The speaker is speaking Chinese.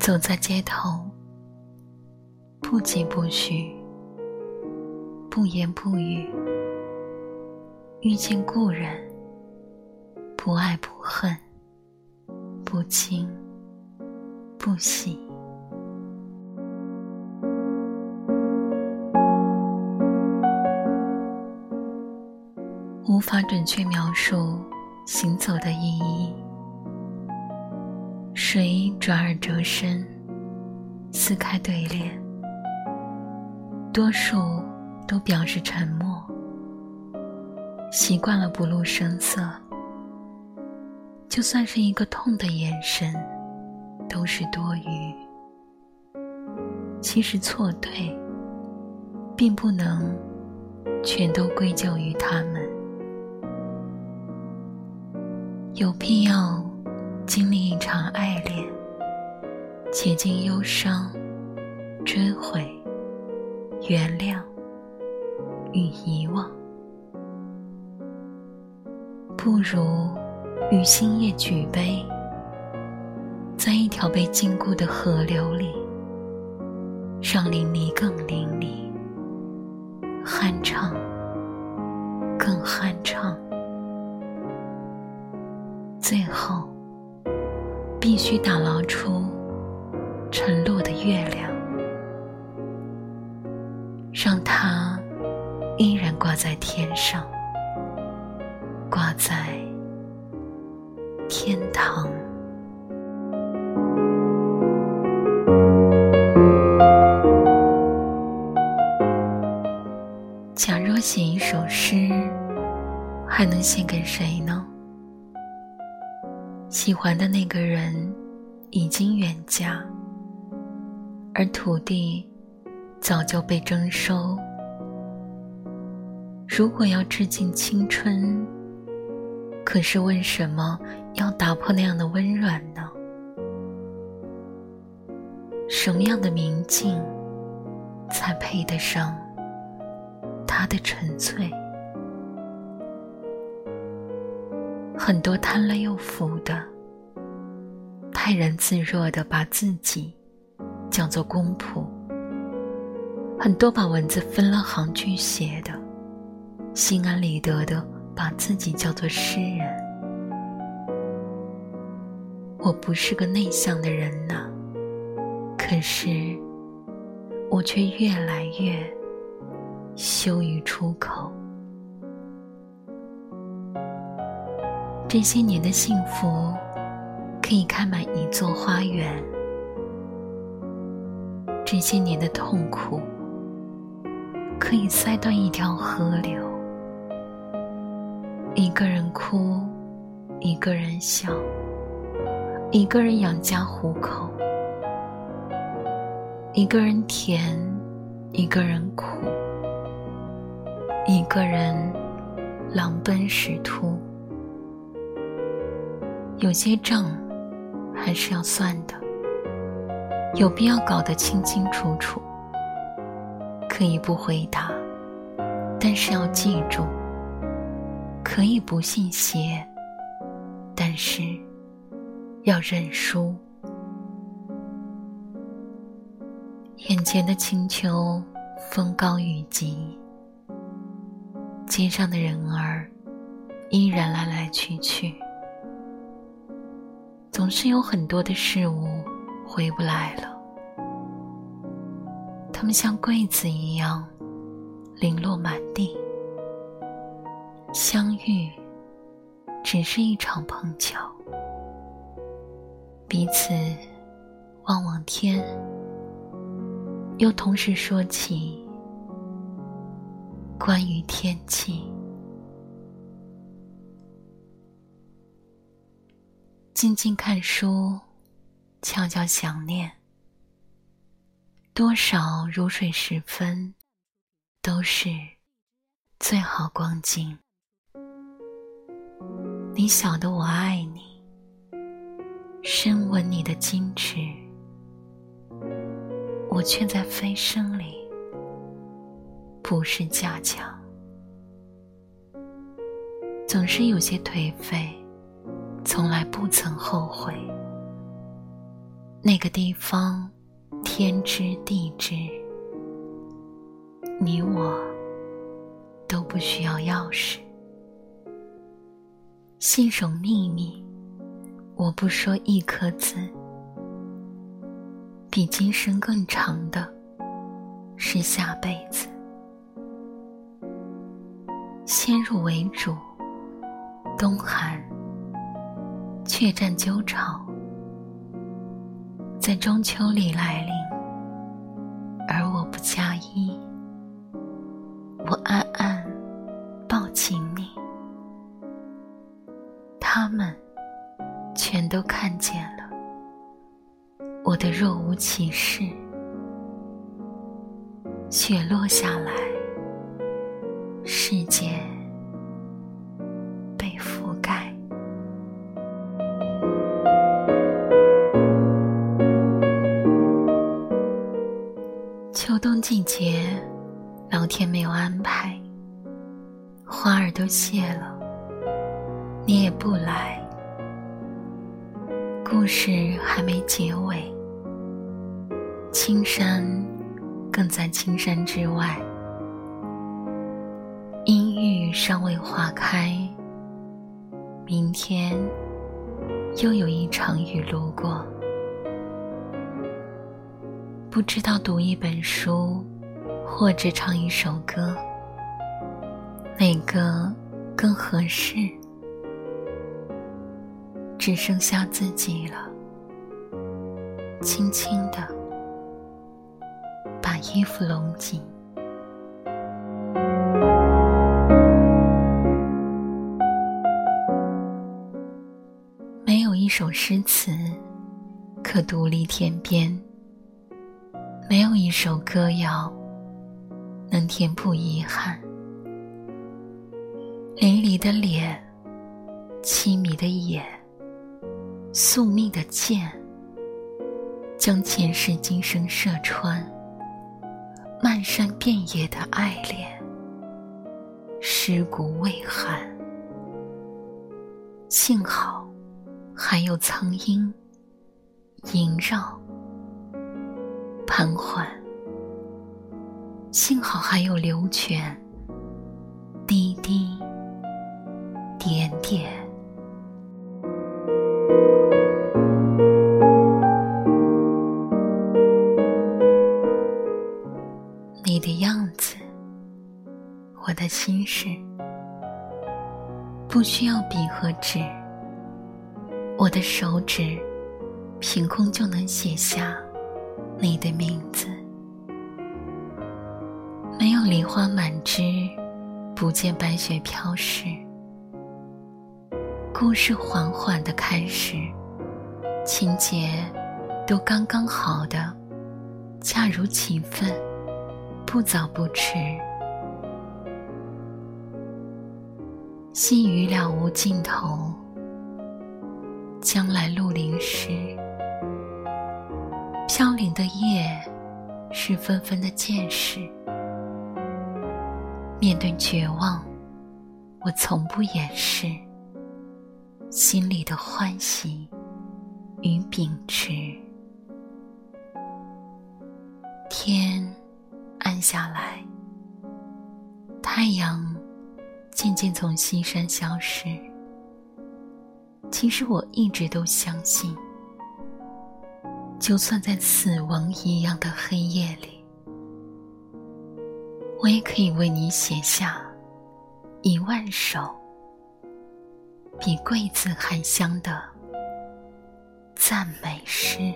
走在街头，不疾不徐，不言不语，遇见故人，不爱不恨，不惊不喜。无法准确描述行走的意义。水转而折身，撕开对联，多数都表示沉默。习惯了不露声色，就算是一个痛的眼神，都是多余。其实错对，并不能全都归咎于他们。有必要经历一场爱恋，竭尽忧伤、追悔、原谅与遗忘，不如与星夜举杯，在一条被禁锢的河流里，让淋漓更淋漓，酣畅更酣畅。最后，必须打捞出沉落的月亮，让它依然挂在天上，挂在天堂。假若写一首诗，还能献给谁呢？喜欢的那个人已经远嫁，而土地早就被征收。如果要致敬青春，可是为什么要打破那样的温软呢？什么样的明镜才配得上它的纯粹？很多贪了又腐的，泰然自若的把自己叫做公仆；很多把文字分了行去写的，心安理得的把自己叫做诗人。我不是个内向的人呐，可是我却越来越羞于出口。这些年的幸福，可以开满一座花园；这些年的痛苦，可以塞断一条河流。一个人哭，一个人笑，一个人养家糊口，一个人甜，一个人苦，一个人狼奔石突。有些账还是要算的，有必要搞得清清楚楚。可以不回答，但是要记住；可以不信邪，但是要认输。眼前的青丘风高雨急，街上的人儿依然来来去去。总是有很多的事物回不来了，它们像柜子一样零落满地。相遇只是一场碰巧，彼此望望天，又同时说起关于天气。静静看书，悄悄想念。多少如水时分，都是最好光景。你晓得我爱你，深吻你的矜持，我却在飞升里，不是加强，总是有些颓废。从来不曾后悔，那个地方，天知地知，你我都不需要钥匙。信守秘密，我不说一颗字。比今生更长的，是下辈子。先入为主，冬寒，却占鸠巢，在中秋里来临，而我不加衣，我暗暗抱紧你，他们全都看见了我的若无其事，雪落下来。世界你也不来。故事还没结尾，青山更在青山之外。阴郁尚未化开，明天又有一场雨路过。不知道读一本书，或者唱一首歌，哪个更合适？只剩下自己了。轻轻的把衣服拢紧。没有一首诗词可独立天边，没有一首歌谣能填补遗憾。淋漓的脸，凄迷的眼，宿命的剑，将前世今生射穿。漫山遍野的爱恋，尸骨未寒。幸好。还有苍鹰萦绕盘桓，幸好还有流泉滴滴点点。你的样子，我的心事，不需要笔和纸。我的手指，凭空就能写下你的名字。没有梨花满枝，不见白雪飘逝。故事缓缓的开始，情节都刚刚好的，恰如其分，不早不迟。细雨了无尽头。将来路临时，飘零的叶是纷纷的见识。面对绝望，我从不掩饰心里的欢喜与秉持。天暗下来，太阳渐渐从西山消失。其实我一直都相信，就算在死亡一样的黑夜里，我也可以为你写下一万首比桂子还香的赞美诗。